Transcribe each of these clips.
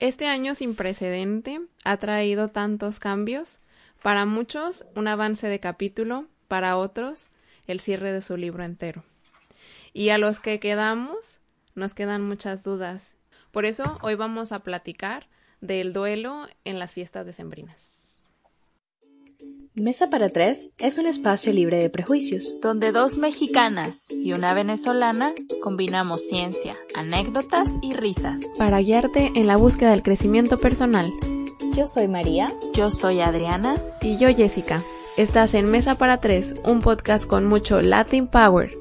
Este año sin precedente ha traído tantos cambios, para muchos un avance de capítulo, para otros el cierre de su libro entero. Y a los que quedamos nos quedan muchas dudas. Por eso hoy vamos a platicar del duelo en las fiestas decembrinas. Mesa para Tres es un espacio libre de prejuicios, donde dos mexicanas y una venezolana combinamos ciencia, anécdotas y risas. Para guiarte en la búsqueda del crecimiento personal. Yo soy María. Yo soy Adriana. Y yo Jessica. Estás en Mesa para Tres, un podcast con mucho Latin Power.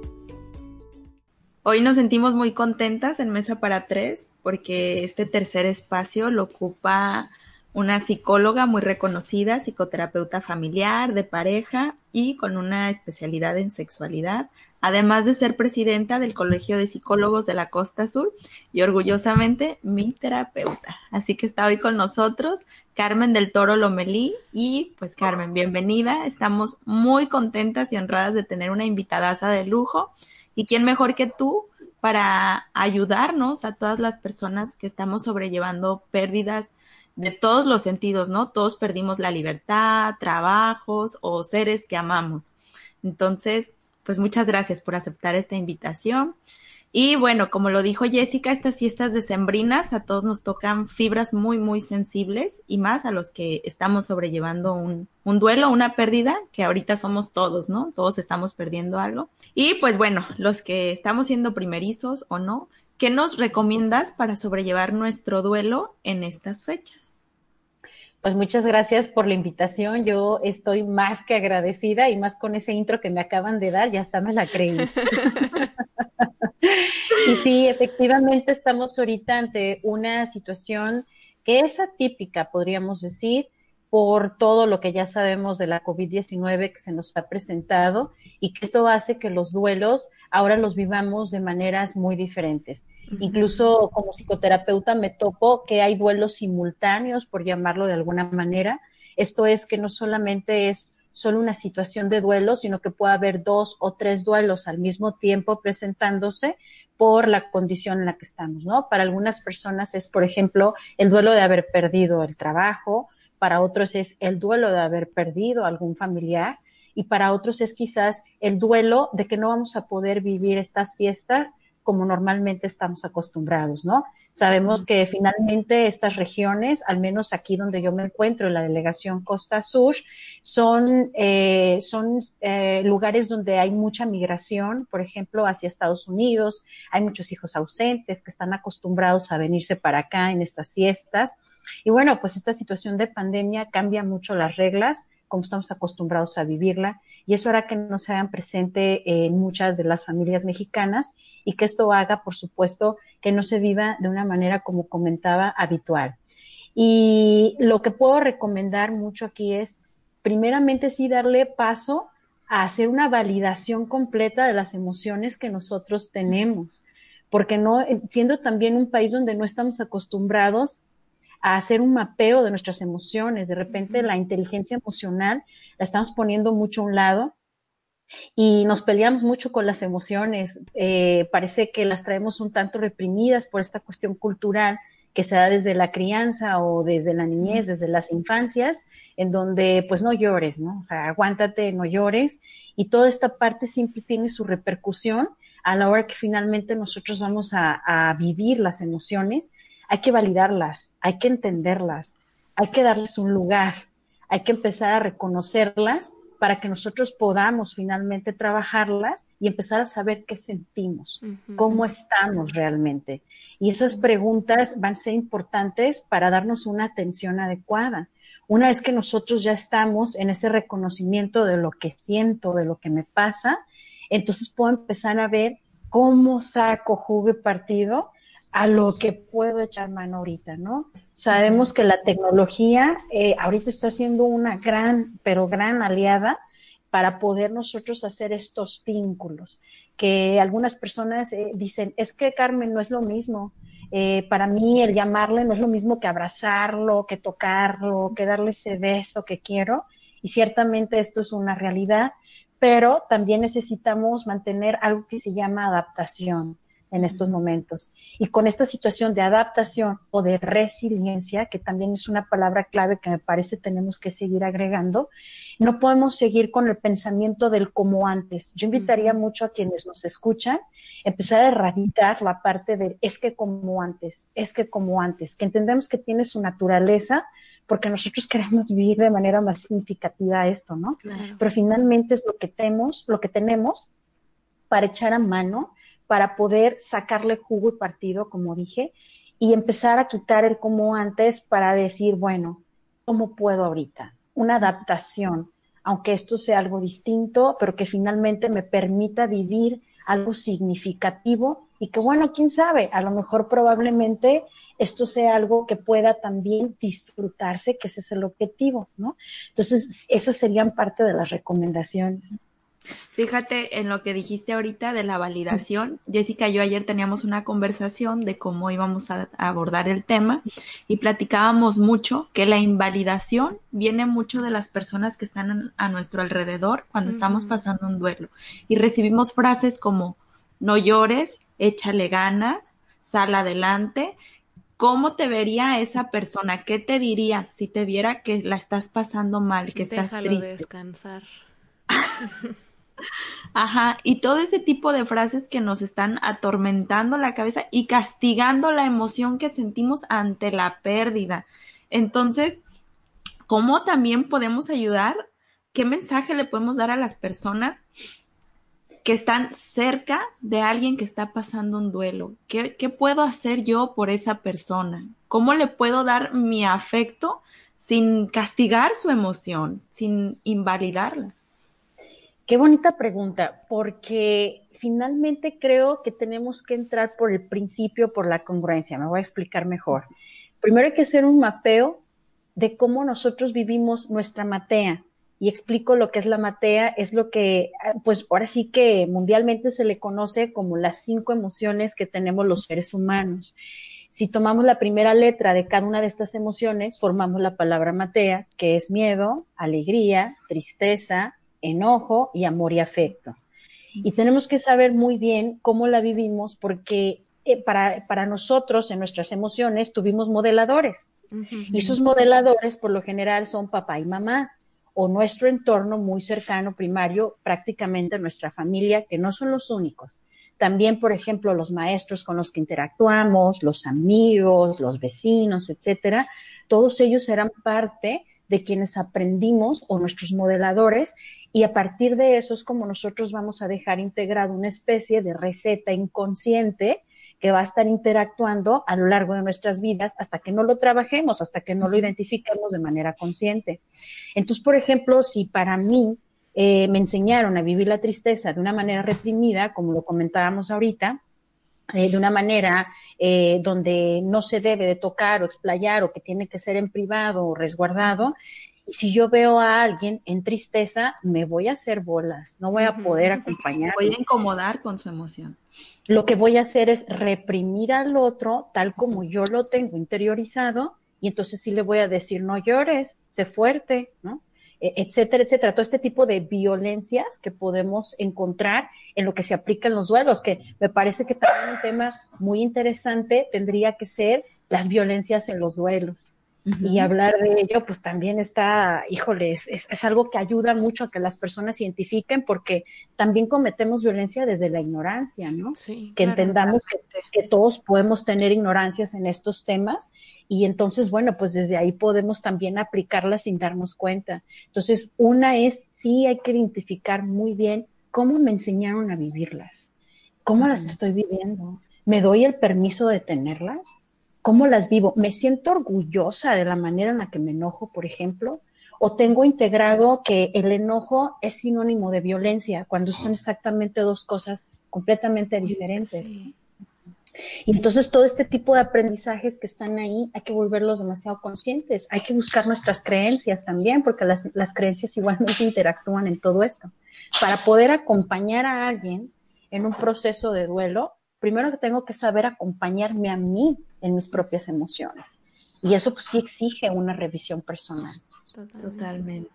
Hoy nos sentimos muy contentas en Mesa para Tres porque este tercer espacio lo ocupa una psicóloga muy reconocida, psicoterapeuta familiar, de pareja y con una especialidad en sexualidad, además de ser presidenta del Colegio de Psicólogos de la Costa Sur y orgullosamente mi terapeuta. Así que está hoy con nosotros Carmen del Toro Lomelí y pues Carmen, bienvenida. Estamos muy contentas y honradas de tener una invitadaza de lujo y quién mejor que tú para ayudarnos a todas las personas que estamos sobrellevando pérdidas de todos los sentidos, ¿no? Todos perdimos la libertad, trabajos o seres que amamos. Entonces, pues muchas gracias por aceptar esta invitación. Y bueno, como lo dijo Jessica, estas fiestas decembrinas a todos nos tocan fibras muy, muy sensibles y más a los que estamos sobrellevando un, un duelo, una pérdida, que ahorita somos todos, ¿no? Todos estamos perdiendo algo. Y pues bueno, los que estamos siendo primerizos o no, ¿qué nos recomiendas para sobrellevar nuestro duelo en estas fechas? Pues muchas gracias por la invitación. Yo estoy más que agradecida y más con ese intro que me acaban de dar, ya hasta me la creí. y sí, efectivamente estamos ahorita ante una situación que es atípica, podríamos decir, por todo lo que ya sabemos de la COVID-19 que se nos ha presentado y que esto hace que los duelos ahora los vivamos de maneras muy diferentes. Incluso como psicoterapeuta me topo que hay duelos simultáneos, por llamarlo de alguna manera. Esto es que no solamente es solo una situación de duelo, sino que puede haber dos o tres duelos al mismo tiempo presentándose por la condición en la que estamos, ¿no? Para algunas personas es, por ejemplo, el duelo de haber perdido el trabajo, para otros es el duelo de haber perdido algún familiar y para otros es quizás el duelo de que no vamos a poder vivir estas fiestas como normalmente estamos acostumbrados, ¿no? Sabemos que finalmente estas regiones, al menos aquí donde yo me encuentro, en la delegación Costa Sur, son, eh, son eh, lugares donde hay mucha migración, por ejemplo, hacia Estados Unidos, hay muchos hijos ausentes que están acostumbrados a venirse para acá en estas fiestas. Y bueno, pues esta situación de pandemia cambia mucho las reglas, como estamos acostumbrados a vivirla y eso hará que no se hagan presente en muchas de las familias mexicanas y que esto haga, por supuesto, que no se viva de una manera, como comentaba, habitual. Y lo que puedo recomendar mucho aquí es, primeramente, sí darle paso a hacer una validación completa de las emociones que nosotros tenemos, porque no, siendo también un país donde no estamos acostumbrados a hacer un mapeo de nuestras emociones. De repente la inteligencia emocional la estamos poniendo mucho a un lado y nos peleamos mucho con las emociones. Eh, parece que las traemos un tanto reprimidas por esta cuestión cultural que se da desde la crianza o desde la niñez, desde las infancias, en donde pues no llores, ¿no? O sea, aguántate, no llores. Y toda esta parte siempre tiene su repercusión a la hora que finalmente nosotros vamos a, a vivir las emociones hay que validarlas, hay que entenderlas, hay que darles un lugar, hay que empezar a reconocerlas para que nosotros podamos finalmente trabajarlas y empezar a saber qué sentimos, cómo estamos realmente. Y esas preguntas van a ser importantes para darnos una atención adecuada. Una vez que nosotros ya estamos en ese reconocimiento de lo que siento, de lo que me pasa, entonces puedo empezar a ver cómo saco jugo y partido a lo que puedo echar mano ahorita, ¿no? Sabemos que la tecnología eh, ahorita está siendo una gran, pero gran aliada para poder nosotros hacer estos vínculos, que algunas personas eh, dicen, es que Carmen no es lo mismo, eh, para mí el llamarle no es lo mismo que abrazarlo, que tocarlo, que darle ese beso que quiero, y ciertamente esto es una realidad, pero también necesitamos mantener algo que se llama adaptación en estos momentos. Y con esta situación de adaptación o de resiliencia, que también es una palabra clave que me parece tenemos que seguir agregando, no podemos seguir con el pensamiento del como antes. Yo invitaría mucho a quienes nos escuchan empezar a erradicar la parte de es que como antes, es que como antes, que entendemos que tiene su naturaleza, porque nosotros queremos vivir de manera más significativa esto, ¿no? Pero finalmente es lo que tenemos, lo que tenemos para echar a mano, para poder sacarle jugo y partido, como dije, y empezar a quitar el como antes para decir, bueno, ¿cómo puedo ahorita? Una adaptación, aunque esto sea algo distinto, pero que finalmente me permita vivir algo significativo y que bueno, quién sabe, a lo mejor probablemente esto sea algo que pueda también disfrutarse, que ese es el objetivo, ¿no? Entonces, esas serían parte de las recomendaciones. Fíjate en lo que dijiste ahorita de la validación. Jessica y yo ayer teníamos una conversación de cómo íbamos a, abordar el tema y platicábamos mucho que la invalidación viene mucho de las personas que están a nuestro alrededor cuando estamos pasando un duelo y recibimos frases como no llores, échale ganas, sal adelante. ¿Cómo te vería esa persona? ¿Qué te diría si te viera que la estás pasando mal, que estás triste? descansar. Ajá, y todo ese tipo de frases que nos están atormentando la cabeza y castigando la emoción que sentimos ante la pérdida. Entonces, ¿cómo también podemos ayudar? ¿Qué mensaje le podemos dar a las personas que están cerca de alguien que está pasando un duelo? ¿Qué, qué puedo hacer yo por esa persona? ¿Cómo le puedo dar mi afecto sin castigar su emoción, sin invalidarla? Qué bonita pregunta, porque finalmente creo que tenemos que entrar por el principio, por la congruencia. Me voy a explicar mejor. Primero hay que hacer un mapeo de cómo nosotros vivimos nuestra matea. Y explico lo que es la matea, es lo que, pues ahora sí que mundialmente se le conoce como las cinco emociones que tenemos los seres humanos. Si tomamos la primera letra de cada una de estas emociones, formamos la palabra matea, que es miedo, alegría, tristeza, enojo y amor y afecto. Y tenemos que saber muy bien cómo la vivimos porque eh, para, para, nosotros en nuestras emociones tuvimos modeladores. Y esos modeladores por lo general son papá y mamá o nuestro entorno muy cercano, primario, prácticamente nuestra familia, que no son los únicos. También, por ejemplo, los maestros con los que interactuamos, los amigos, los vecinos, etcétera, todos ellos eran parte de quienes aprendimos o nuestros modeladores y a partir de eso es como nosotros vamos a dejar integrado una especie de receta inconsciente que va a estar interactuando a lo largo de nuestras vidas hasta que no lo trabajemos, hasta que no lo identifiquemos de manera consciente. Entonces, por ejemplo, si para mí eh, me enseñaron a vivir la tristeza de una manera reprimida, como lo comentábamos ahorita, eh, de una manera eh, donde no se debe de tocar o explayar o que tiene que ser en privado o resguardado, si yo veo a alguien en tristeza, me voy a hacer bolas, no voy a poder acompañar. Voy a incomodar con su emoción. Lo que voy a hacer es reprimir al otro tal como yo lo tengo interiorizado y entonces sí le voy a decir, no llores, sé fuerte, ¿no? E, etcétera, etcétera. Todo este tipo de violencias que podemos encontrar en lo que se aplica en los duelos, que me parece que también un tema muy interesante tendría que ser las violencias en los duelos. Y hablar de ello, pues también está, híjole, es, es, algo que ayuda mucho a que las personas identifiquen, porque también cometemos violencia desde la ignorancia, ¿no? Sí, que entendamos que, que, todos podemos tener ignorancias en estos temas y entonces, bueno, pues desde ahí podemos también aplicarlas sin darnos cuenta. Entonces, una es, sí hay que identificar muy bien cómo me enseñaron a vivirlas, cómo las estoy viviendo, me doy el permiso de tenerlas ¿Cómo las vivo? ¿Me siento orgullosa de la manera en la que me enojo, por ejemplo? ¿O tengo integrado que el enojo es sinónimo de violencia cuando son exactamente dos cosas completamente diferentes? Y entonces todo este tipo de aprendizajes que están ahí hay que volverlos demasiado conscientes, hay que buscar nuestras creencias también, porque las, las creencias igualmente interactúan en todo esto. Para poder acompañar a alguien en un proceso de duelo, primero que tengo que saber acompañarme a mí en mis propias emociones. Y eso pues sí exige una revisión personal. Totalmente.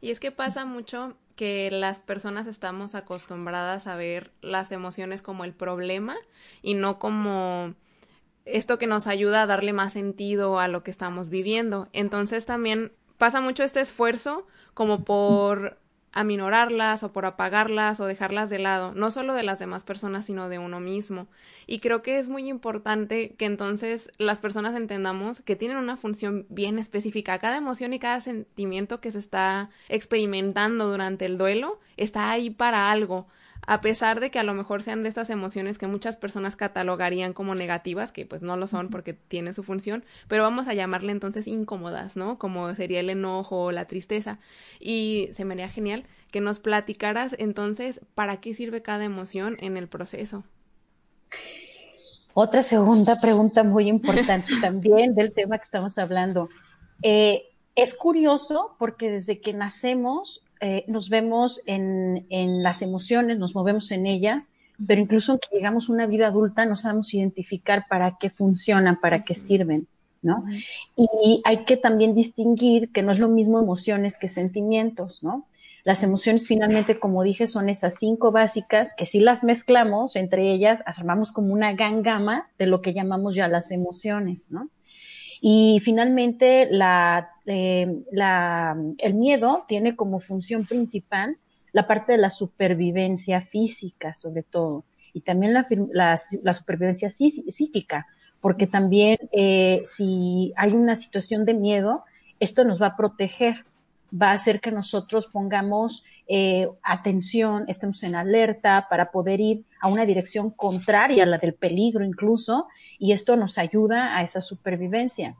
Y es que pasa mucho que las personas estamos acostumbradas a ver las emociones como el problema y no como esto que nos ayuda a darle más sentido a lo que estamos viviendo. Entonces también pasa mucho este esfuerzo como por aminorarlas o por apagarlas o dejarlas de lado, no solo de las demás personas, sino de uno mismo. Y creo que es muy importante que entonces las personas entendamos que tienen una función bien específica. Cada emoción y cada sentimiento que se está experimentando durante el duelo está ahí para algo a pesar de que a lo mejor sean de estas emociones que muchas personas catalogarían como negativas, que pues no lo son porque tienen su función, pero vamos a llamarle entonces incómodas, ¿no? Como sería el enojo o la tristeza. Y se me haría genial que nos platicaras entonces para qué sirve cada emoción en el proceso. Otra segunda pregunta muy importante también del tema que estamos hablando. Eh, es curioso porque desde que nacemos eh, nos vemos en, las emociones, nos movemos en ellas, pero incluso aunque llegamos a una vida adulta no sabemos identificar para qué funcionan, para qué sirven, ¿no? Y hay que también distinguir que no es lo mismo emociones que sentimientos, ¿no? Las emociones finalmente, como dije, son esas cinco básicas que si las mezclamos entre ellas, armamos como una gran gama de lo que llamamos ya las emociones, ¿no? Y finalmente, eh, el miedo tiene como función principal la parte de la supervivencia física, sobre todo, y también la, supervivencia psíquica, porque también eh, si hay una situación de miedo, esto nos va a proteger, va a hacer que nosotros pongamos eh, atención, estemos en alerta para poder ir a una dirección contraria a la del peligro incluso, y esto nos ayuda a esa supervivencia.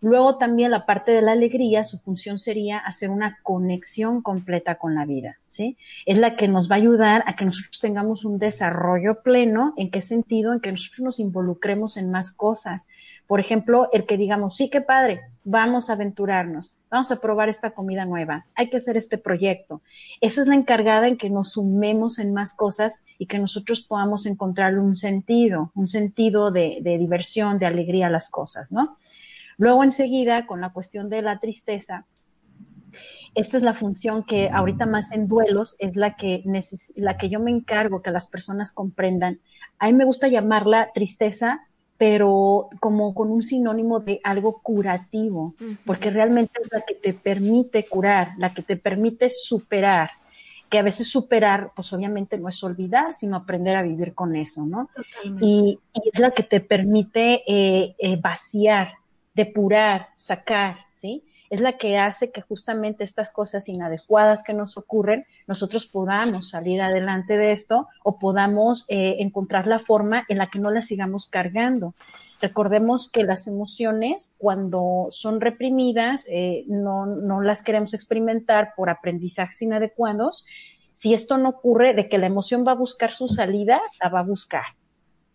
Luego también la parte de la alegría, su función sería hacer una conexión completa con la vida, ¿sí? Es la que nos va a ayudar a que nosotros tengamos un desarrollo pleno. ¿En qué sentido? En que nosotros nos involucremos en más cosas. Por ejemplo, el que digamos, sí, qué padre, vamos a aventurarnos, vamos a probar esta comida nueva, hay que hacer este proyecto. Esa es la encargada en que nos sumemos en más cosas y que nosotros podamos encontrar un sentido, un sentido de, de diversión, de alegría a las cosas, ¿no? Luego enseguida, con la cuestión de la tristeza, esta es la función que ahorita más en duelos es la que, la que yo me encargo que las personas comprendan. A mí me gusta llamarla tristeza, pero como con un sinónimo de algo curativo, porque realmente es la que te permite curar, la que te permite superar, que a veces superar, pues obviamente no es olvidar, sino aprender a vivir con eso, ¿no? Y, es la que te permite eh, eh, vaciar, depurar, sacar, ¿sí? Es la que hace que justamente estas cosas inadecuadas que nos ocurren, nosotros podamos salir adelante de esto o podamos eh, encontrar la forma en la que no las sigamos cargando. Recordemos que las emociones, cuando son reprimidas, eh, no, no las queremos experimentar por aprendizajes inadecuados. Si esto no ocurre, de que la emoción va a buscar su salida, la va a buscar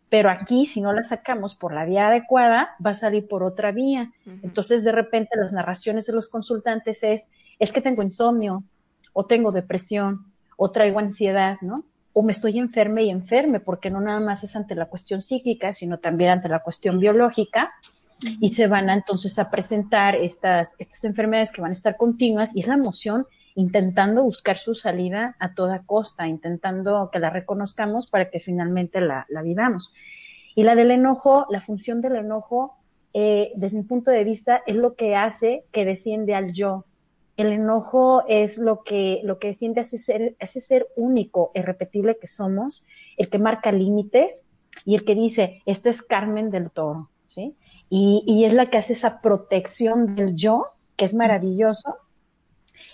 pero aquí si no la sacamos por la vía adecuada, va a salir por otra vía. Entonces, de repente, las narraciones de los consultantes es, es que tengo insomnio, o tengo depresión, o traigo ansiedad, ¿no? O me estoy enferme y enferme, porque no nada más es ante la cuestión psíquica, sino también ante la cuestión biológica, y se van a, entonces a presentar estas, estas enfermedades que van a estar continuas, y es la emoción intentando buscar su salida a toda costa, intentando que la reconozcamos para que finalmente la, vivamos. Y la del enojo, la función del enojo, eh, desde mi punto de vista, es lo que hace que defiende al yo. El enojo es lo que, lo que defiende a ese ser, ese ser único, irrepetible que somos, el que marca límites y el que dice, este es Carmen del Toro, ¿sí? Y, y es la que hace esa protección del yo, que es maravilloso,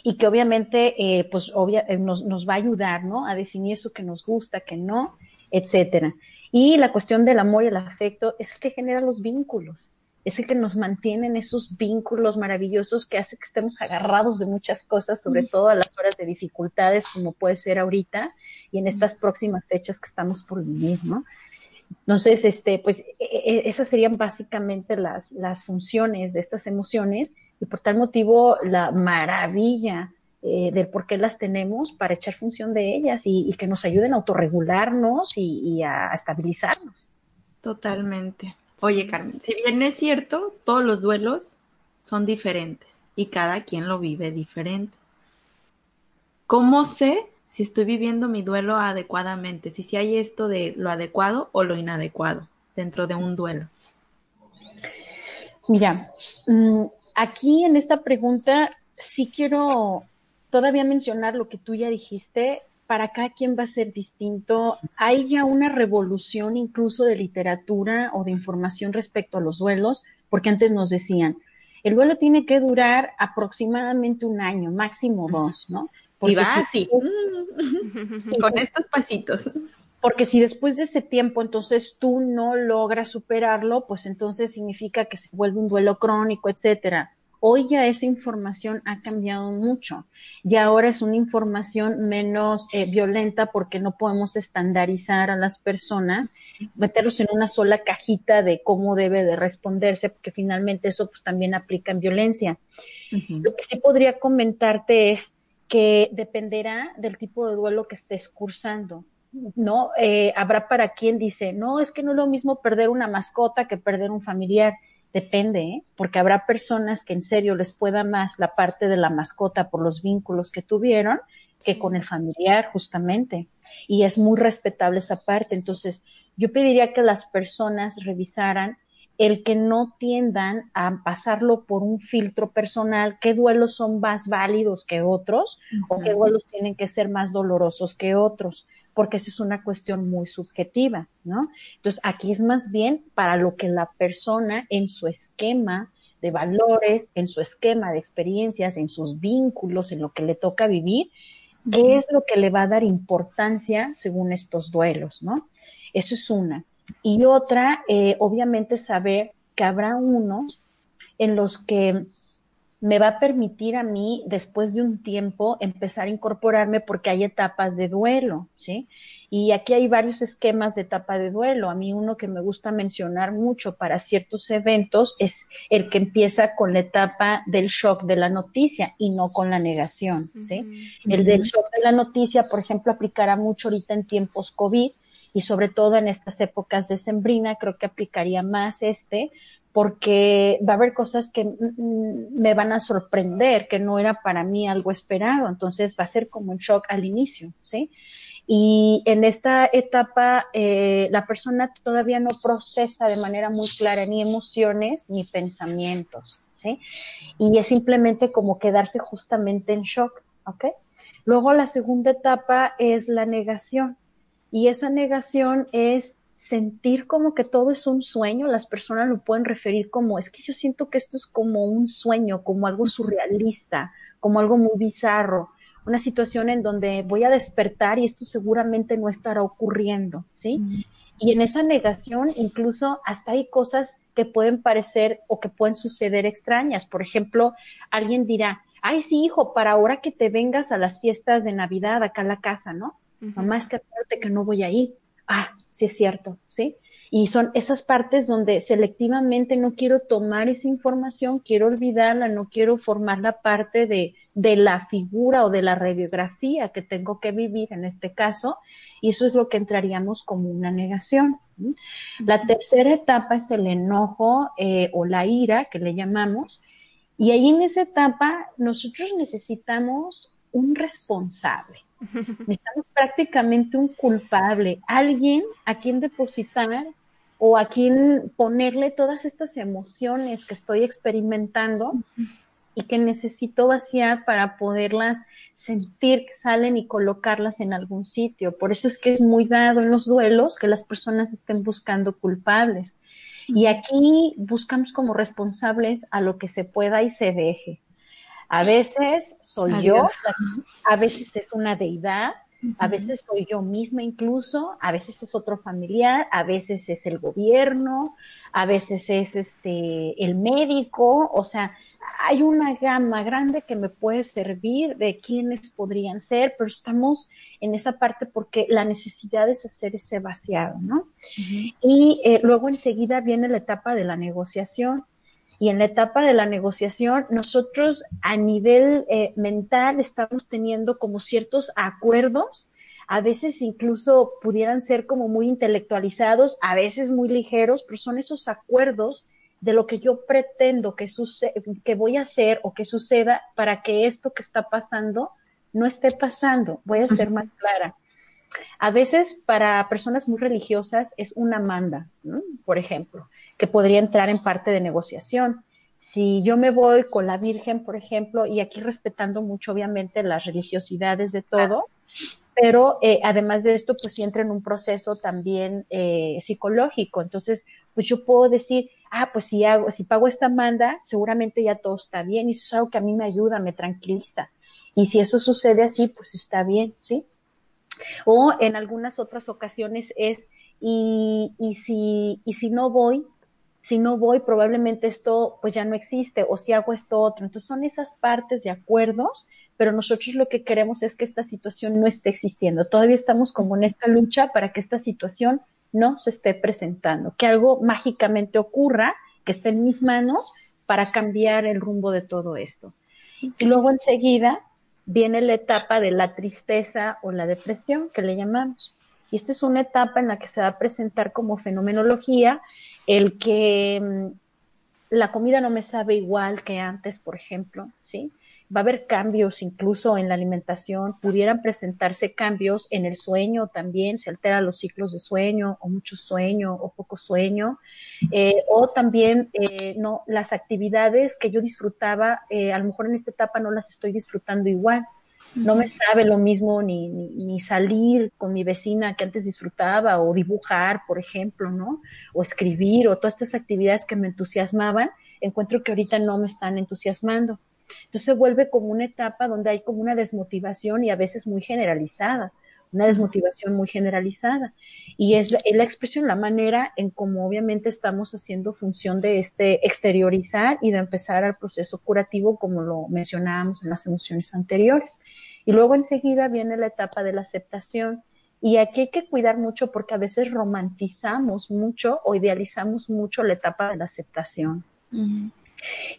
y que obviamente eh, pues eh, nos, nos, va a ayudar, ¿no? A definir eso que nos gusta, que no, etcétera. Y la cuestión del amor y el afecto es el que genera los vínculos, es el que nos mantiene en esos vínculos maravillosos que hace que estemos agarrados de muchas cosas, sobre todo a las horas de dificultades, como puede ser ahorita y en estas próximas fechas que estamos por vivir, ¿no? Entonces, este, pues e, e, esas serían básicamente las, las funciones de estas emociones y por tal motivo la maravilla eh, del por qué las tenemos para echar función de ellas y, que nos ayuden a autorregularnos y, a, estabilizarnos. Totalmente. Oye, Carmen, si bien es cierto, todos los duelos son diferentes y cada quien lo vive diferente. ¿cómo sé si estoy viviendo mi duelo adecuadamente? Si, si hay esto de lo adecuado o lo inadecuado dentro de un duelo. Mira, mm, aquí en esta pregunta sí quiero todavía mencionar lo que tú ya dijiste. Para cada quien va a ser distinto. Hay ya una revolución incluso de literatura o de información respecto a los duelos, porque antes nos decían, el duelo tiene que durar aproximadamente un año, máximo dos, ¿no? Y va así, con estos pasitos. Porque si después de ese tiempo entonces tú no logras superarlo, pues entonces significa que se vuelve un duelo crónico, etcétera. Hoy ya esa información ha cambiado mucho y ahora es una información menos eh, violenta porque no podemos estandarizar a las personas, meterlos en una sola cajita de cómo debe de responderse, porque finalmente eso pues también aplica en violencia. Lo que sí podría comentarte es que dependerá del tipo de duelo que estés cursando. ¿no? Eh, habrá para quien dice, no, es que no es lo mismo perder una mascota que perder un familiar. Depende, ¿eh? porque habrá personas que en serio les pueda más la parte de la mascota por los vínculos que tuvieron que con el familiar, justamente. Y es muy respetable esa parte. Entonces, yo pediría que las personas revisaran el que no tiendan a pasarlo por un filtro personal, qué duelos son más válidos que otros o qué duelos tienen que ser más dolorosos que otros, porque esa es una cuestión muy subjetiva, ¿no? Entonces, aquí es más bien para lo que la persona en su esquema de valores, en su esquema de experiencias, en sus vínculos, en lo que le toca vivir, qué es lo que le va a dar importancia según estos duelos, ¿no? Eso es una. Y otra, eh, obviamente, saber que habrá unos en los que me va a permitir a mí, después de un tiempo, empezar a incorporarme porque hay etapas de duelo, ¿sí? Y aquí hay varios esquemas de etapa de duelo. A mí uno que me gusta mencionar mucho para ciertos eventos es el que empieza con la etapa del shock de la noticia y no con la negación, ¿sí? El del shock de la noticia, por ejemplo, aplicará mucho ahorita en tiempos COVID, y sobre todo en estas épocas de sembrina creo que aplicaría más este porque va a haber cosas que me van a sorprender, que no era para mí algo esperado, entonces va a ser como un shock al inicio, ¿sí? Y en esta etapa eh, la persona todavía no procesa de manera muy clara ni emociones ni pensamientos, ¿sí? Y es simplemente como quedarse justamente en shock, ¿ok? Luego la segunda etapa es la negación. Y esa negación es sentir como que todo es un sueño, las personas lo pueden referir como, es que yo siento que esto es como un sueño, como algo surrealista, como algo muy bizarro, una situación en donde voy a despertar y esto seguramente no estará ocurriendo, ¿sí? Y en esa negación incluso hasta hay cosas que pueden parecer o que pueden suceder extrañas. Por ejemplo, alguien dirá, ay, sí, hijo, para ahora que te vengas a las fiestas de Navidad acá a la casa, ¿no? Mamá, es que acuérdate que no voy a ir. Ah, sí es cierto, ¿sí? Y son esas partes donde selectivamente no quiero tomar esa información, quiero olvidarla, no quiero formar la parte de, de la figura o de la radiografía que tengo que vivir en este caso, y eso es lo que entraríamos como una negación. La tercera etapa es el enojo eh, o la ira, que le llamamos, y ahí en esa etapa nosotros necesitamos un responsable. Necesitamos prácticamente un culpable, alguien a quien depositar o a quien ponerle todas estas emociones que estoy experimentando y que necesito vaciar para poderlas sentir que salen y colocarlas en algún sitio. Por eso es que es muy dado en los duelos que las personas estén buscando culpables. Y aquí buscamos como responsables a lo que se pueda y se deje. A veces soy yo, a veces es una deidad, a veces soy yo misma incluso, a veces es otro familiar, a veces es el gobierno, a veces es este el médico, o sea, hay una gama grande que me puede servir de quiénes podrían ser, pero estamos en esa parte porque la necesidad es hacer ese vaciado, ¿no? Y eh, luego enseguida viene la etapa de la negociación y en la etapa de la negociación, nosotros a nivel eh, mental estamos teniendo como ciertos acuerdos, a veces incluso pudieran ser como muy intelectualizados, a veces muy ligeros, pero son esos acuerdos de lo que yo pretendo que, que voy a hacer o que suceda para que esto que está pasando no esté pasando. Voy a ser más clara. A veces para personas muy religiosas es una manda, por ejemplo, que podría entrar en parte de negociación. Si yo me voy con la Virgen, por ejemplo, y aquí respetando mucho obviamente las religiosidades de todo, pero eh, además de esto, pues si entra en un proceso también eh, psicológico. Entonces, pues yo puedo decir, ah, pues si hago, si pago esta manda, seguramente ya todo está bien, y eso es algo que a mí me ayuda, me tranquiliza. Y si eso sucede así, pues está bien, ¿sí? O en algunas otras ocasiones es, y, y, si, y si no voy, si no voy, probablemente esto pues ya no existe, o si hago esto otro. Entonces son esas partes de acuerdos, pero nosotros lo que queremos es que esta situación no esté existiendo. Todavía estamos como en esta lucha para que esta situación no se esté presentando, que algo mágicamente ocurra, que esté en mis manos para cambiar el rumbo de todo esto. Y luego enseguida viene la etapa de la tristeza o la depresión, que le llamamos. Y esta es una etapa en la que se va a presentar como fenomenología el que mm, la comida no me sabe igual que antes, por ejemplo, ¿sí? Va a haber cambios incluso en la alimentación, pudieran presentarse cambios en el sueño también, se alteran los ciclos de sueño o mucho sueño o poco sueño, eh, o también eh, no las actividades que yo disfrutaba, eh, a lo mejor en esta etapa no las estoy disfrutando igual. No me sabe lo mismo ni, ni, ni, salir con mi vecina que antes disfrutaba o dibujar, por ejemplo, ¿no? O escribir o todas estas actividades que me entusiasmaban, encuentro que ahorita no me están entusiasmando. Entonces se vuelve como una etapa donde hay como una desmotivación y a veces muy generalizada, una desmotivación muy generalizada. Y es la, es la expresión, la manera en cómo obviamente estamos haciendo función de este exteriorizar y de empezar al proceso curativo como lo mencionábamos en las emociones anteriores. Y luego enseguida viene la etapa de la aceptación. Y aquí hay que cuidar mucho porque a veces romantizamos mucho o idealizamos mucho la etapa de la aceptación. Uh -huh.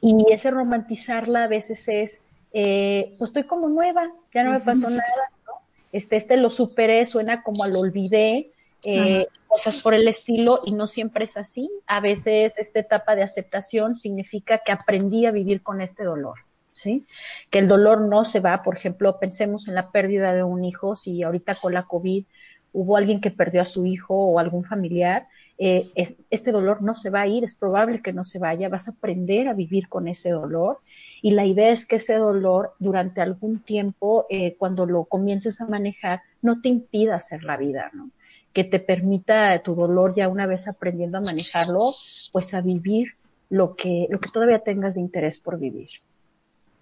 Y ese romantizarla a veces es, eh, pues estoy como nueva, ya no me pasó nada. Este, este lo superé, suena como al olvidé, eh, cosas por el estilo, y no siempre es así. A veces esta etapa de aceptación significa que aprendí a vivir con este dolor. ¿Sí? Que el dolor no se va, por ejemplo, pensemos en la pérdida de un hijo, si ahorita con la COVID hubo alguien que perdió a su hijo o algún familiar, eh, es, este dolor no se va a ir, es probable que no se vaya, vas a aprender a vivir con ese dolor y la idea es que ese dolor durante algún tiempo, eh, cuando lo comiences a manejar, no te impida hacer la vida, ¿no? Que te permita tu dolor ya una vez aprendiendo a manejarlo, pues a vivir lo que, lo que todavía tengas de interés por vivir.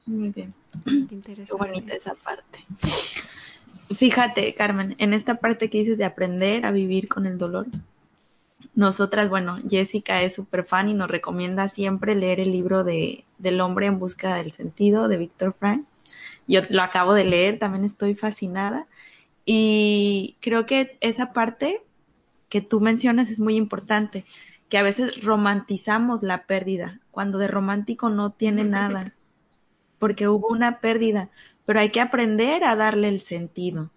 Muy bien. Qué bonita esa parte. Fíjate, Carmen, en esta parte que dices de aprender a vivir con el dolor, nosotras, bueno, Jessica es súper fan y nos recomienda siempre leer el libro de Del hombre en busca del sentido de Víctor Frank. Yo lo acabo de leer, también estoy fascinada. Y creo que esa parte que tú mencionas es muy importante, que a veces romantizamos la pérdida, cuando de romántico no tiene nada, porque hubo una pérdida, pero hay que aprender a darle el sentido.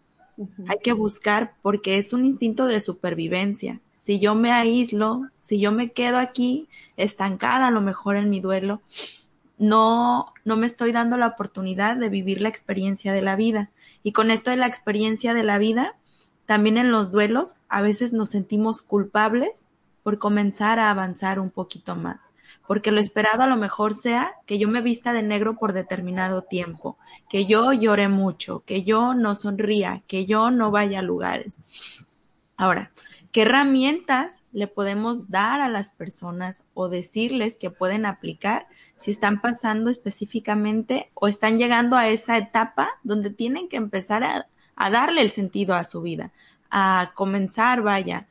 Hay que buscar, porque es un instinto de supervivencia si yo me aíslo, si yo me quedo aquí estancada a lo mejor en mi duelo, no, no me estoy dando la oportunidad de vivir la experiencia de la vida. Y con esto de la experiencia de la vida, también en los duelos a veces nos sentimos culpables por comenzar a avanzar un poquito más. Porque lo esperado a lo mejor sea que yo me vista de negro por determinado tiempo, que yo llore mucho, que yo no sonría, que yo no vaya a lugares. Ahora, ¿Qué herramientas le podemos dar a las personas o decirles que pueden aplicar si están pasando específicamente o están llegando a esa etapa donde tienen que empezar a, darle el sentido a su vida, a comenzar, vaya,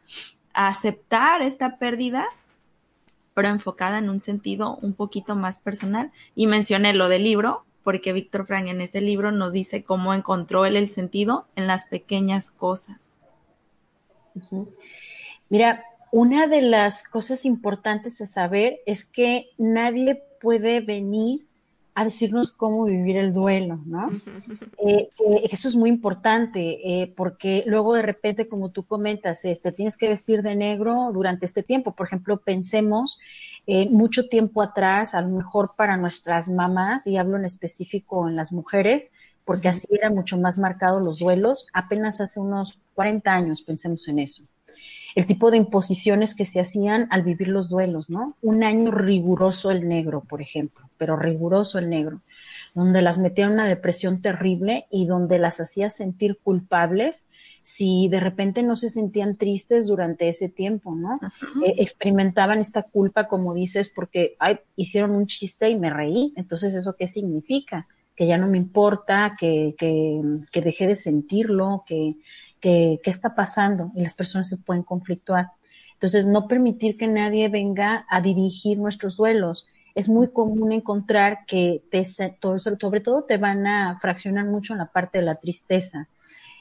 a aceptar esta pérdida, pero enfocada en un sentido un poquito más personal? Y mencioné lo del libro, porque Víctor Frank en ese libro nos dice cómo encontró él el sentido en las pequeñas cosas. Mira, una de las cosas importantes a saber es que nadie puede venir a decirnos cómo vivir el duelo, ¿no? Eh, eso es muy importante, eh, porque luego de repente, como tú comentas, este, tienes que vestir de negro durante este tiempo. Por ejemplo, pensemos eh, mucho tiempo atrás, a lo mejor para nuestras mamás, y hablo en específico en las mujeres, porque así era mucho más marcado los duelos, apenas hace unos 40 años, pensemos en eso el tipo de imposiciones que se hacían al vivir los duelos, ¿no? Un año riguroso el negro, por ejemplo, pero riguroso el negro, donde las metía en una depresión terrible y donde las hacía sentir culpables si de repente no se sentían tristes durante ese tiempo, ¿no? Eh, experimentaban esta culpa, como dices, porque ay, hicieron un chiste y me reí. Entonces, ¿eso qué significa? Que ya no me importa, que, que, que dejé de sentirlo, que, qué está pasando y las personas se pueden conflictuar. Entonces, no permitir que nadie venga a dirigir nuestros duelos. Es muy común encontrar que te, sobre todo te van a fraccionar mucho en la parte de la tristeza,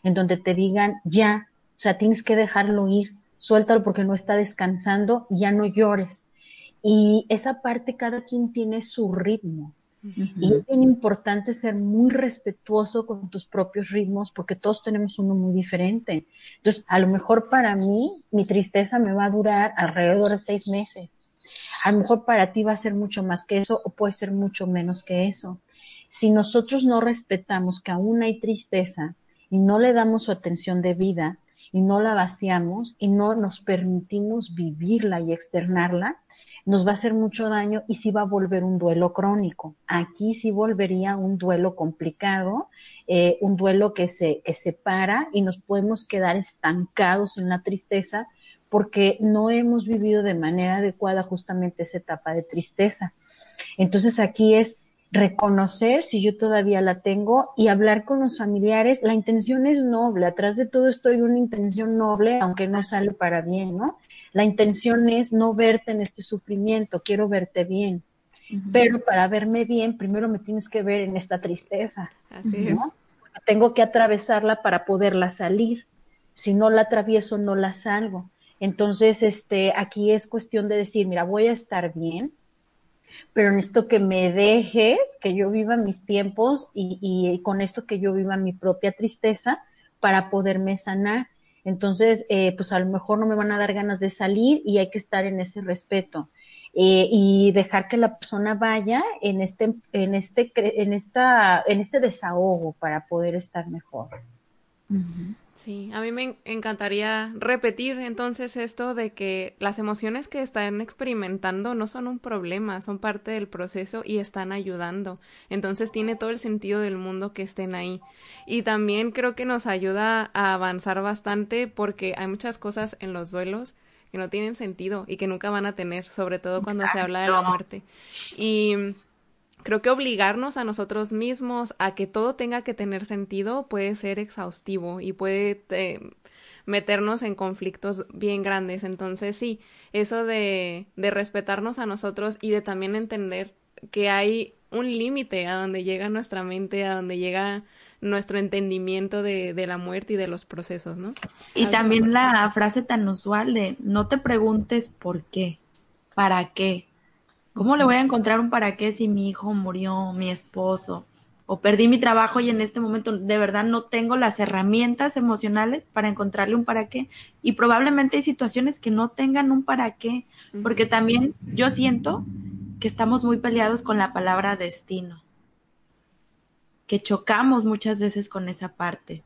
en donde te digan, ya, o sea, tienes que dejarlo ir, suéltalo porque no está descansando, ya no llores. Y esa parte cada quien tiene su ritmo. Y es bien importante ser muy respetuoso con tus propios ritmos porque todos tenemos uno muy diferente. Entonces, a lo mejor para mí, mi tristeza me va a durar alrededor de seis meses. A lo mejor para ti va a ser mucho más que eso o puede ser mucho menos que eso. Si nosotros no respetamos que aún hay tristeza y no le damos su atención de vida y no la vaciamos y no nos permitimos vivirla y externarla, nos va a hacer mucho daño y sí va a volver un duelo crónico. Aquí sí volvería un duelo complicado, eh, un duelo que se, que se para y nos podemos quedar estancados en la tristeza porque no hemos vivido de manera adecuada justamente esa etapa de tristeza. Entonces aquí es reconocer si yo todavía la tengo y hablar con los familiares. La intención es noble, atrás de todo esto hay una intención noble, aunque no sale para bien, ¿no? La intención es no verte en este sufrimiento, quiero verte bien. Pero para verme bien, primero me tienes que ver en esta tristeza. ¿no? Tengo que atravesarla para poderla salir. Si no la atravieso, no la salgo. Entonces, este, aquí es cuestión de decir, mira, voy a estar bien, pero necesito que me dejes, que yo viva mis tiempos y, y con esto que yo viva mi propia tristeza para poderme sanar. Entonces, eh, pues a lo mejor no me van a dar ganas de salir y hay que estar en ese respeto. Eh, y dejar que la persona vaya en este, en este, en esta, en este desahogo para poder estar mejor. Sí, a mí me encantaría repetir entonces esto de que las emociones que están experimentando no son un problema, son parte del proceso y están ayudando. Entonces tiene todo el sentido del mundo que estén ahí. Y también creo que nos ayuda a avanzar bastante porque hay muchas cosas en los duelos que no tienen sentido y que nunca van a tener, sobre todo cuando se habla de la muerte. Y creo que obligarnos a nosotros mismos a que todo tenga que tener sentido puede ser exhaustivo y puede eh, meternos en conflictos bien grandes. Entonces sí, eso de, de respetarnos a nosotros y de también entender que hay un límite a donde llega nuestra mente, a donde llega nuestro entendimiento de, de la muerte y de los procesos, ¿no? Y también la frase tan usual de no te preguntes por qué, para qué, ¿Cómo le voy a encontrar un para qué si mi hijo murió, mi esposo, o perdí mi trabajo y en este momento de verdad no tengo las herramientas emocionales para encontrarle un para qué? Y probablemente hay situaciones que no tengan un para qué, porque también yo siento que estamos muy peleados con la palabra destino, que chocamos muchas veces con esa parte.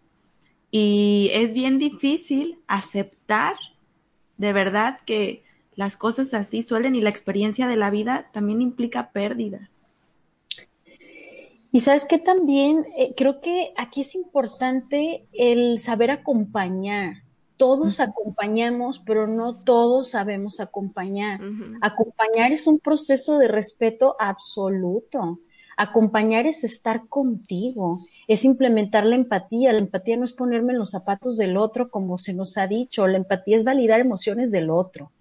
Y es bien difícil aceptar de verdad que las cosas así suelen y la experiencia de la vida también implica pérdidas. Y sabes que también eh, creo que aquí es importante el saber acompañar. Todos acompañamos, pero no todos sabemos acompañar. Acompañar es un proceso de respeto absoluto. Acompañar es estar contigo, es implementar la empatía. La empatía no es ponerme en los zapatos del otro, como se nos ha dicho. La empatía es validar emociones del otro.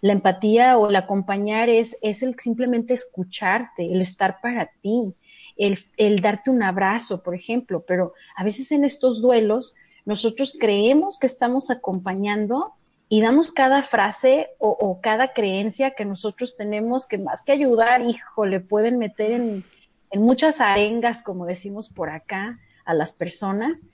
La empatía o el acompañar es, es el simplemente escucharte, el estar para ti, el, el darte un abrazo, por ejemplo. Pero a veces en estos duelos nosotros creemos que estamos acompañando y damos cada frase o, o, cada creencia que nosotros tenemos que más que ayudar, hijo, le pueden meter en, en muchas arengas, como decimos por acá, a las personas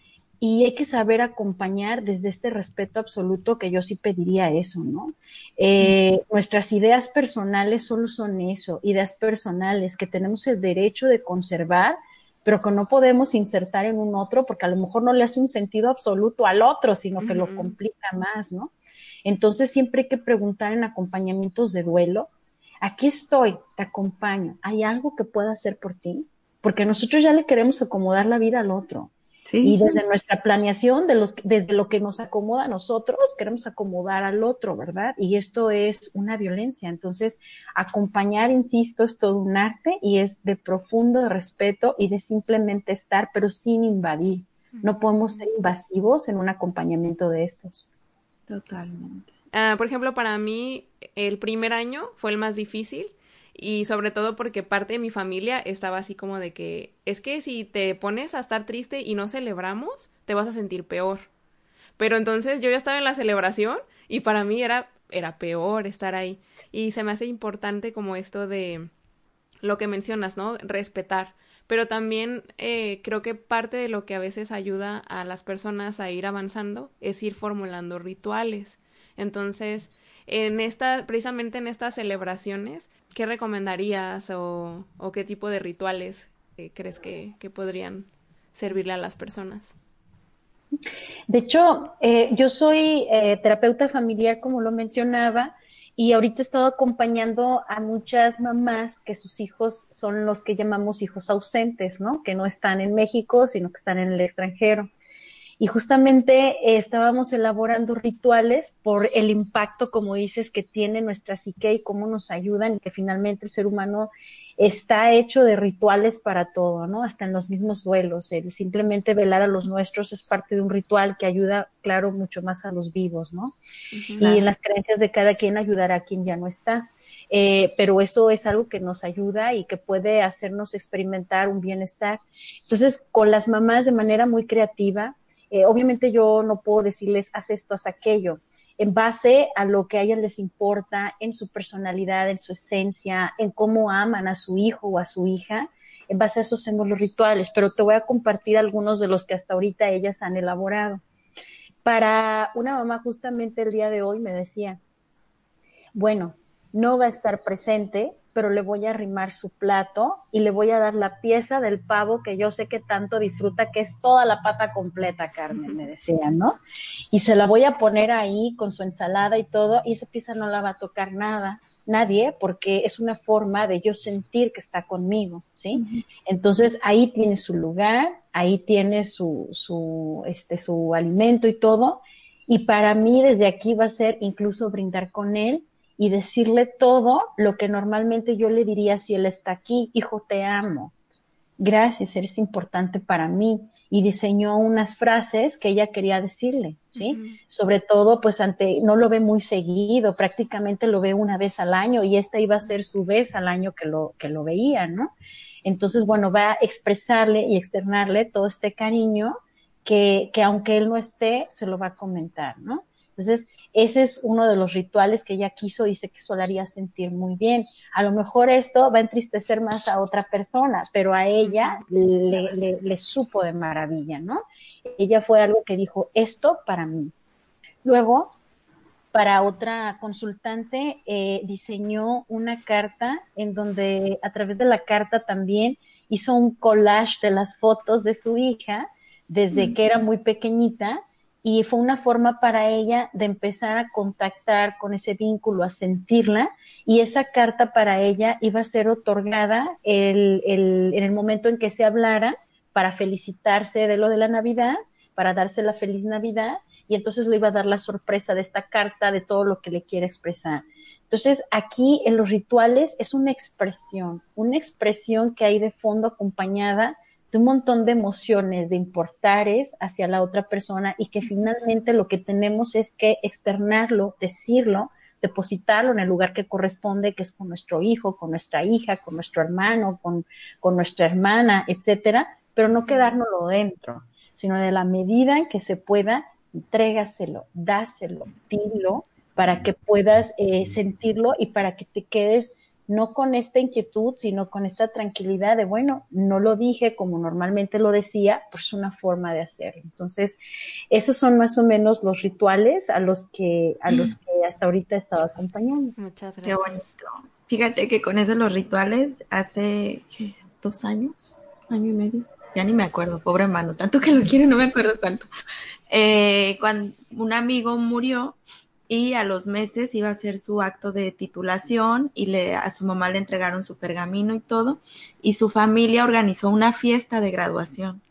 y hay que saber acompañar desde este respeto absoluto que yo sí pediría eso, ¿no? Eh, nuestras ideas personales solo son eso, ideas personales que tenemos el derecho de conservar, pero que no podemos insertar en un otro porque a lo mejor no le hace un sentido absoluto al otro, sino que lo complica más, ¿no? Entonces siempre hay que preguntar en acompañamientos de duelo, aquí estoy, te acompaño, ¿hay algo que pueda hacer por ti? Porque nosotros ya le queremos acomodar la vida al otro. Y desde nuestra planeación, de los, desde lo que nos acomoda a nosotros, queremos acomodar al otro, ¿verdad? Y esto es una violencia. Entonces, acompañar, insisto, es todo un arte y es de profundo respeto y de simplemente estar, pero sin invadir. No podemos ser invasivos en un acompañamiento de estos. Totalmente. Ah, por ejemplo, para mí, el primer año fue el más difícil y sobre todo porque parte de mi familia estaba así como de que es que si te pones a estar triste y no celebramos, te vas a sentir peor. Pero entonces yo ya estaba en la celebración y para mí era era peor estar ahí y se me hace importante como esto de lo que mencionas, ¿no? Respetar. Pero también eh, creo que parte de lo que a veces ayuda a las personas a ir avanzando es ir formulando rituales. Entonces, en esta, precisamente en estas celebraciones, ¿qué recomendarías o, qué tipo de rituales eh, crees que, podrían servirle a las personas? De hecho, eh, yo soy eh, terapeuta familiar, como lo mencionaba, y ahorita he estado acompañando a muchas mamás que sus hijos son los que llamamos hijos ausentes, ¿no? Que no están en México, sino que están en el extranjero. Y justamente eh, estábamos elaborando rituales por el impacto, como dices, que tiene nuestra psique y cómo nos ayudan y que finalmente el ser humano está hecho de rituales para todo, ¿no? Hasta en los mismos duelos. El simplemente velar a los nuestros es parte de un ritual que ayuda, claro, mucho más a los vivos, ¿no? Y en las creencias de cada quien ayudará a quien ya no está. Eh, pero eso es algo que nos ayuda y que puede hacernos experimentar un bienestar. Entonces, con las mamás de manera muy creativa, eh, obviamente yo no puedo decirles, haz esto, haz aquello, en base a lo que a ellas les importa, en su personalidad, en su esencia, en cómo aman a su hijo o a su hija. En base a eso hacemos los rituales, pero te voy a compartir algunos de los que hasta ahorita ellas han elaborado. Para una mamá justamente el día de hoy me decía, bueno, no va a estar presente, pero le voy a arrimar su plato y le voy a dar la pieza del pavo que yo sé que tanto disfruta, que es toda la pata completa, Carmen, me decía, ¿no? Y se la voy a poner ahí con su ensalada y todo, y esa pieza no la va a tocar nada, nadie, porque es una forma de yo sentir que está conmigo, ¿sí? Entonces ahí tiene su lugar, ahí tiene su, su, este, su alimento y todo, y para mí desde aquí va a ser incluso brindar con él y decirle todo lo que normalmente yo le diría si él está aquí, hijo, te amo. Gracias, eres importante para mí. Y diseñó unas frases que ella quería decirle, ¿sí? Sobre todo, pues ante, no lo ve muy seguido, prácticamente lo ve una vez al año y esta iba a ser su vez al año que lo, que lo veía, ¿no? Entonces, bueno, va a expresarle y externarle todo este cariño que, que aunque él no esté, se lo va a comentar, ¿no? Entonces, ese es uno de los rituales que ella quiso y sé que eso haría sentir muy bien. A lo mejor esto va a entristecer más a otra persona, pero a ella le, supo de maravilla, ¿no? Ella fue algo que dijo, esto para mí. Luego, para otra consultante, eh, diseñó una carta en donde a través de la carta también hizo un collage de las fotos de su hija desde que era muy pequeñita y fue una forma para ella de empezar a contactar con ese vínculo, a sentirla, y esa carta para ella iba a ser otorgada el, el, en el momento en que se hablara para felicitarse de lo de la Navidad, para darse la feliz Navidad, y entonces le iba a dar la sorpresa de esta carta, de todo lo que le quiere expresar. Entonces, aquí en los rituales es una expresión, una expresión que hay de fondo acompañada de un montón de emociones, de importares hacia la otra persona y que finalmente lo que tenemos es que externarlo, decirlo, depositarlo en el lugar que corresponde, que es con nuestro hijo, con nuestra hija, con nuestro hermano, con, con nuestra hermana, etcétera, pero no quedárnoslo dentro, sino de la medida en que se pueda, entrégaselo, dáselo, dilo, para que puedas eh, sentirlo y para que te quedes no con esta inquietud, sino con esta tranquilidad de, bueno, no lo dije como normalmente lo decía, pues una forma de hacerlo. Entonces, esos son más o menos los rituales a los que, a los mm. que hasta ahorita he estado acompañando. Muchas gracias. Qué bonito. Fíjate que con eso los rituales hace, ¿qué? ¿Dos años? ¿Año y medio? Ya ni me acuerdo, pobre hermano, tanto que lo quiero, no me acuerdo tanto. Eh, cuando un amigo murió, y a los meses iba a hacer su acto de titulación y le, a su mamá le entregaron su pergamino y todo y su familia organizó una fiesta de graduación.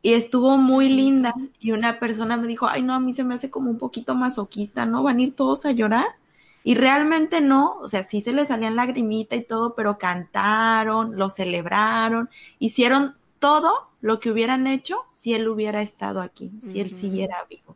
Y estuvo muy linda y una persona me dijo, ay no, a mí se me hace como un poquito masoquista, ¿no? Van a ir todos a llorar. Y realmente no, o sea, sí se les salían lagrimita y todo, pero cantaron, lo celebraron, hicieron todo lo que hubieran hecho si él hubiera estado aquí, si él siguiera vivo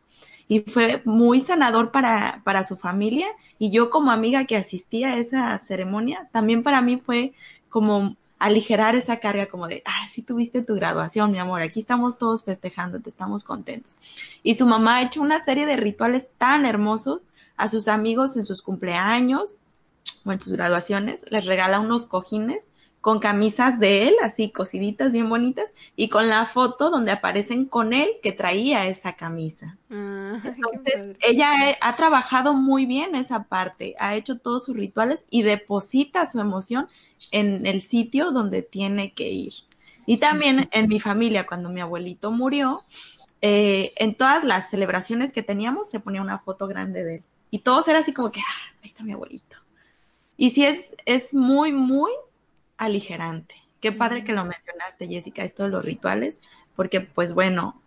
y fue muy sanador para, para su familia y yo como amiga que asistía a esa ceremonia, también para mí fue como aligerar esa carga como de, ah, sí tuviste tu graduación, mi amor, aquí estamos todos festejándote, estamos contentos. Y su mamá ha hecho una serie de rituales tan hermosos a sus amigos en sus cumpleaños o en sus graduaciones, les regala unos cojines con camisas de él, así cosiditas, bien bonitas, y con la foto donde aparecen con él que traía esa camisa. Ah, Entonces, ella ha trabajado muy bien esa parte, ha hecho todos sus rituales y deposita su emoción en el sitio donde tiene que ir. Y también en mi familia, cuando mi abuelito murió, eh, en todas las celebraciones que teníamos se ponía una foto grande de él. Y todos era así como que, ah, ahí está mi abuelito. Y sí es, es muy, muy aligerante. Qué padre que lo mencionaste, Jessica, esto de los rituales, porque pues bueno,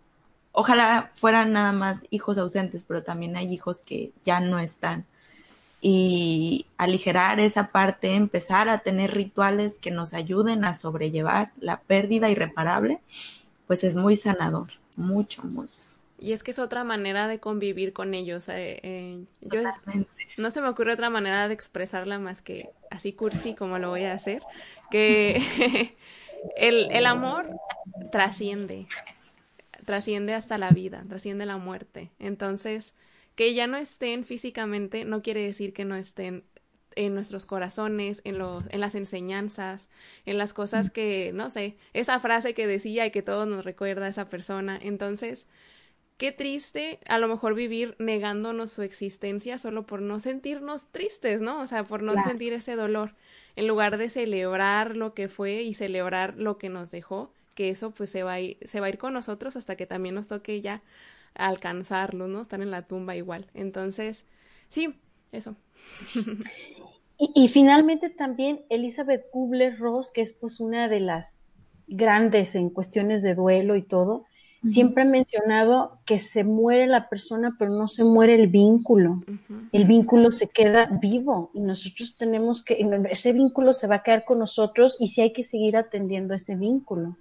ojalá fueran nada más hijos ausentes, pero también hay hijos que ya no están. Y aligerar esa parte, empezar a tener rituales que nos ayuden a sobrellevar la pérdida irreparable, pues es muy sanador, mucho, mucho. Y es que es otra manera de convivir con ellos. Eh, eh, yo no se me ocurre otra manera de expresarla más que así cursi como lo voy a hacer, que el, el amor trasciende, trasciende hasta la vida, trasciende la muerte. Entonces, que ya no estén físicamente no quiere decir que no estén en nuestros corazones, en, los, en las enseñanzas, en las cosas que, no sé, esa frase que decía y que todo nos recuerda a esa persona. Entonces, qué triste a lo mejor vivir negándonos su existencia solo por no sentirnos tristes, ¿no? O sea, por no sentir ese dolor en lugar de celebrar lo que fue y celebrar lo que nos dejó, que eso pues se va a ir, se va a ir con nosotros hasta que también nos toque ya alcanzarlo, ¿no? Estar en la tumba igual. Entonces, sí, eso. y, y, finalmente también Elizabeth Kubler-Ross, que es pues una de las grandes en cuestiones de duelo y todo, siempre he mencionado que se muere la persona, pero no se muere el vínculo. El vínculo se queda vivo y nosotros tenemos que, ese vínculo se va a quedar con nosotros y sí hay que seguir atendiendo ese vínculo.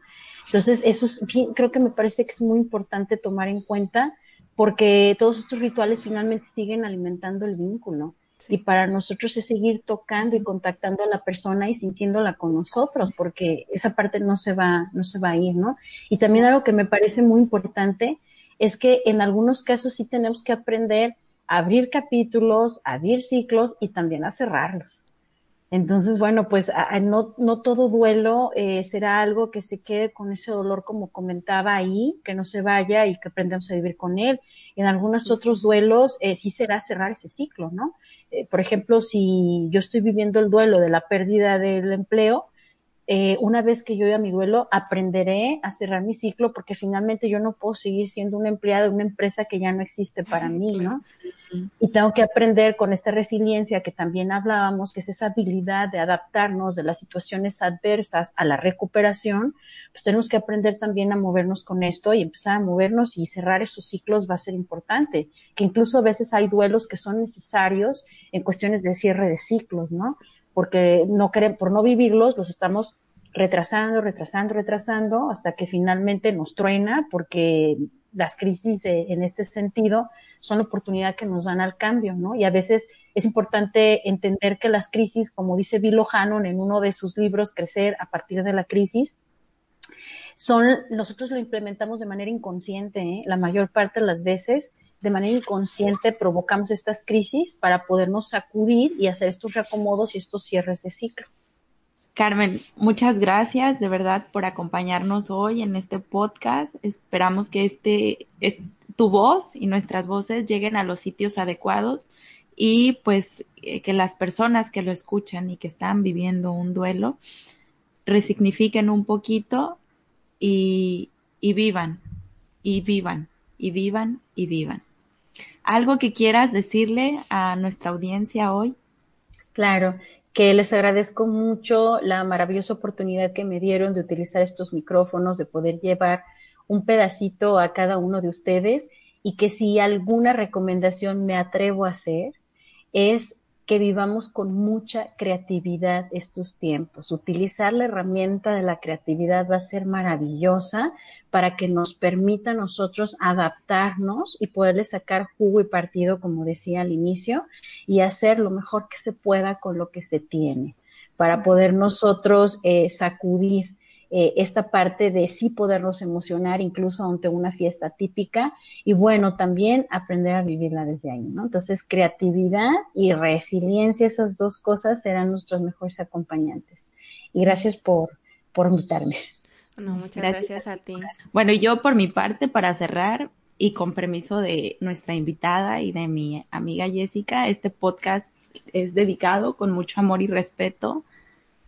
Entonces, eso es, creo que me parece que es muy importante tomar en cuenta porque todos estos rituales finalmente siguen alimentando el vínculo. Y para nosotros es seguir tocando y contactando a la persona y sintiéndola con nosotros, porque esa parte no se va, no se va a ir, ¿no? Y también algo que me parece muy importante es que en algunos casos sí tenemos que aprender a abrir capítulos, a abrir ciclos y también a cerrarlos. Entonces, bueno, pues no, no, todo duelo eh, será algo que se quede con ese dolor como comentaba ahí, que no se vaya y que aprendamos a vivir con él. En algunos otros duelos eh, sí será cerrar ese ciclo, ¿no? Eh, por ejemplo, si yo estoy viviendo el duelo de la pérdida del empleo, eh, una vez que yo a mi duelo, aprenderé a cerrar mi ciclo porque finalmente yo no puedo seguir siendo una empleada de una empresa que ya no existe para mí, ¿no? Y tengo que aprender con esta resiliencia que también hablábamos, que es esa habilidad de adaptarnos de las situaciones adversas a la recuperación, pues tenemos que aprender también a movernos con esto y empezar a movernos y cerrar esos ciclos va a ser importante, que incluso a veces hay duelos que son necesarios en cuestiones de cierre de ciclos, ¿no? Porque no queremos, por no vivirlos, los estamos retrasando, retrasando, retrasando, hasta que finalmente nos truena, porque las crisis eh, en este sentido son la oportunidad que nos dan al cambio, ¿no? Y a veces es importante entender que las crisis, como dice Bill O'Hannon en uno de sus libros, Crecer a partir de la crisis, son, nosotros lo implementamos de manera inconsciente, ¿eh? la mayor parte de las veces, de manera inconsciente provocamos estas crisis para podernos sacudir y hacer estos reacomodos y estos cierres de ciclo. Carmen, muchas gracias de verdad por acompañarnos hoy en este podcast. Esperamos que este, es, tu voz y nuestras voces lleguen a los sitios adecuados y pues eh, que las personas que lo escuchan y que están viviendo un duelo resignifiquen un poquito y, y vivan, y vivan, y vivan, y vivan. ¿Algo que quieras decirle a nuestra audiencia hoy? Claro, que les agradezco mucho la maravillosa oportunidad que me dieron de utilizar estos micrófonos, de poder llevar un pedacito a cada uno de ustedes y que si alguna recomendación me atrevo a hacer es que vivamos con mucha creatividad estos tiempos. Utilizar la herramienta de la creatividad va a ser maravillosa para que nos permita a nosotros adaptarnos y poderle sacar jugo y partido, como decía al inicio, y hacer lo mejor que se pueda con lo que se tiene, para poder nosotros eh, sacudir eh, esta parte de sí podernos emocionar incluso ante una fiesta típica y bueno, también aprender a vivirla desde ahí, ¿no? Entonces, creatividad y resiliencia, esas dos cosas serán nuestros mejores acompañantes. Y gracias por, por invitarme. No, muchas gracias, a ti. Bueno, yo por mi parte, para cerrar, y con permiso de nuestra invitada y de mi amiga Jessica, este podcast es dedicado con mucho amor y respeto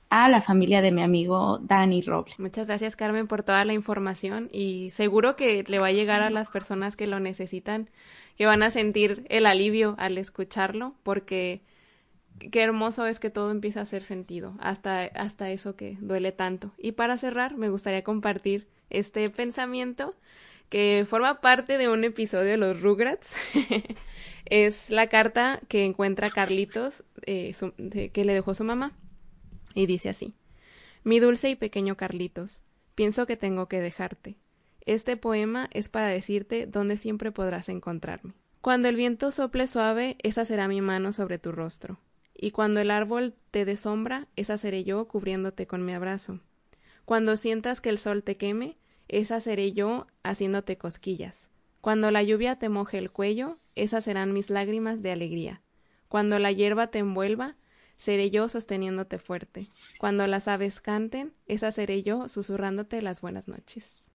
a la familia de mi amigo Dani Roble. Muchas gracias Carmen por toda la información y seguro que le va a llegar a las personas que lo necesitan, que van a sentir el alivio al escucharlo, porque qué hermoso es que todo empieza a hacer sentido, hasta, hasta eso que duele tanto. Y para cerrar, me gustaría compartir este pensamiento que forma parte de un episodio de los Rugrats. es la carta que encuentra Carlitos eh, que le dejó su mamá y dice así Mi dulce y pequeño Carlitos, pienso que tengo que dejarte. Este poema es para decirte dónde siempre podrás encontrarme. Cuando el viento sople suave, esa será mi mano sobre tu rostro. Y cuando el árbol te dé sombra, esa seré yo cubriéndote con mi abrazo. Cuando sientas que el sol te queme, esa seré yo haciéndote cosquillas. Cuando la lluvia te moje el cuello, esas serán mis lágrimas de alegría. Cuando la hierba te envuelva, seré yo sosteniéndote fuerte. Cuando las aves canten, esa seré yo susurrándote las buenas noches.